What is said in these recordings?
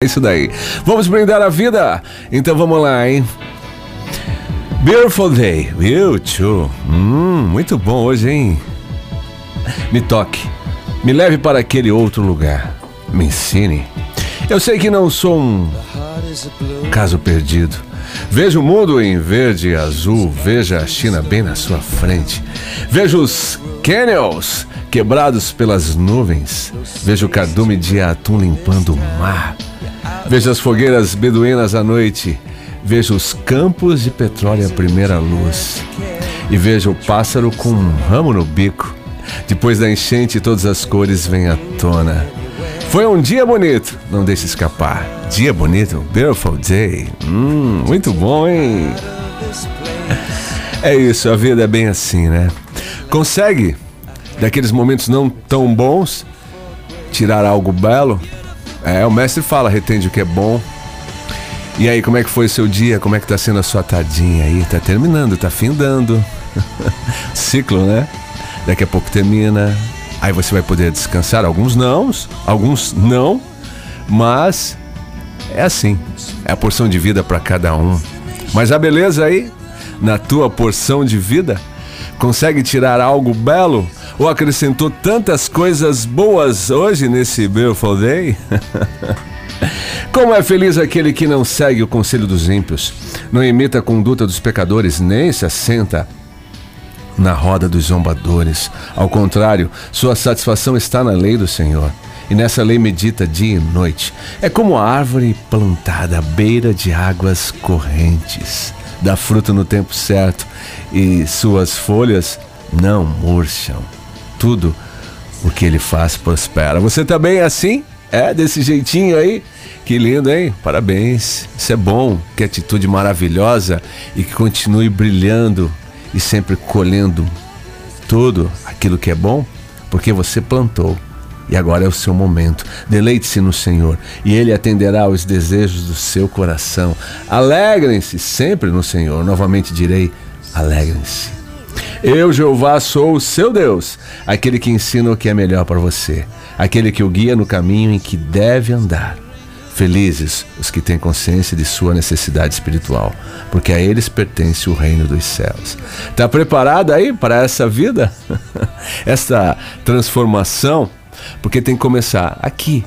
Isso daí. Vamos brindar a vida? Então vamos lá, hein? Beautiful day. You too. Hum, muito bom hoje, hein? Me toque. Me leve para aquele outro lugar. Me ensine. Eu sei que não sou um caso perdido. Veja o mundo em verde e azul. Veja a China bem na sua frente. Veja os canyons quebrados pelas nuvens. Veja o cardume de atum limpando o mar. Veja as fogueiras beduínas à noite. Veja os campos de petróleo à primeira luz. E veja o pássaro com um ramo no bico. Depois da enchente, todas as cores vêm à tona. Foi um dia bonito, não deixe escapar. Dia bonito, beautiful day. Hum, muito bom, hein? É isso, a vida é bem assim, né? Consegue, daqueles momentos não tão bons, tirar algo belo? É, o mestre fala, retende o que é bom. E aí, como é que foi o seu dia? Como é que tá sendo a sua tadinha aí? Tá terminando, tá findando. Ciclo, né? Daqui a pouco termina. Aí você vai poder descansar. Alguns não, alguns não. Mas é assim. É a porção de vida para cada um. Mas a beleza aí, na tua porção de vida, consegue tirar algo belo ou acrescentou tantas coisas boas hoje nesse Beautiful Day? Como é feliz aquele que não segue o conselho dos ímpios, não imita a conduta dos pecadores, nem se assenta na roda dos zombadores. Ao contrário, sua satisfação está na lei do Senhor. E nessa lei medita dia e noite. É como a árvore plantada à beira de águas correntes. Dá fruto no tempo certo e suas folhas não murcham tudo o que ele faz prospera. Você também é assim? É desse jeitinho aí? Que lindo, hein? Parabéns. Isso é bom. Que atitude maravilhosa e que continue brilhando e sempre colhendo tudo aquilo que é bom, porque você plantou. E agora é o seu momento. Deleite-se no Senhor e Ele atenderá aos desejos do seu coração. Alegrem-se sempre no Senhor. Novamente direi: alegrem-se. Eu, Jeová, sou o seu Deus, aquele que ensina o que é melhor para você, aquele que o guia no caminho em que deve andar. Felizes os que têm consciência de sua necessidade espiritual, porque a eles pertence o reino dos céus. Está preparado aí para essa vida? essa transformação? Porque tem que começar aqui.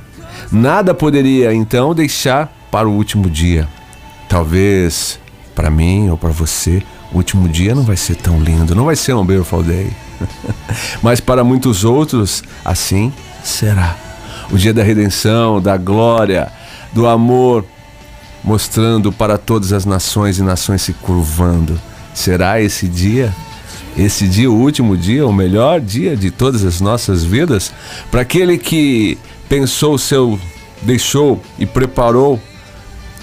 Nada poderia então deixar para o último dia. Talvez para mim ou para você o último dia não vai ser tão lindo, não vai ser um Beautiful Day. Mas para muitos outros, assim será. O dia da redenção, da glória, do amor, mostrando para todas as nações e nações se curvando. Será esse dia? Esse dia, o último dia, o melhor dia de todas as nossas vidas? Para aquele que pensou o seu, deixou e preparou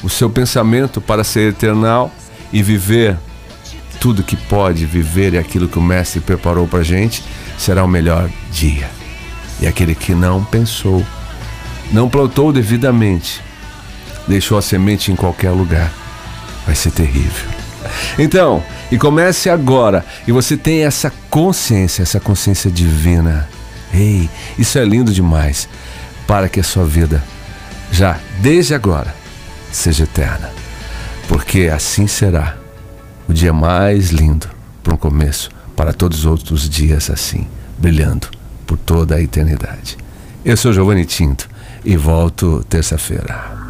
o seu pensamento para ser eternal e viver tudo que pode viver e aquilo que o Mestre preparou para gente, será o melhor dia. E aquele que não pensou, não plantou devidamente, deixou a semente em qualquer lugar, vai ser terrível. Então, e comece agora, e você tem essa consciência, essa consciência divina. Ei, isso é lindo demais, para que a sua vida, já desde agora, seja eterna. Porque assim será o dia mais lindo para um começo, para todos os outros dias assim, brilhando por toda a eternidade. Eu sou Giovanni Tinto e volto terça-feira.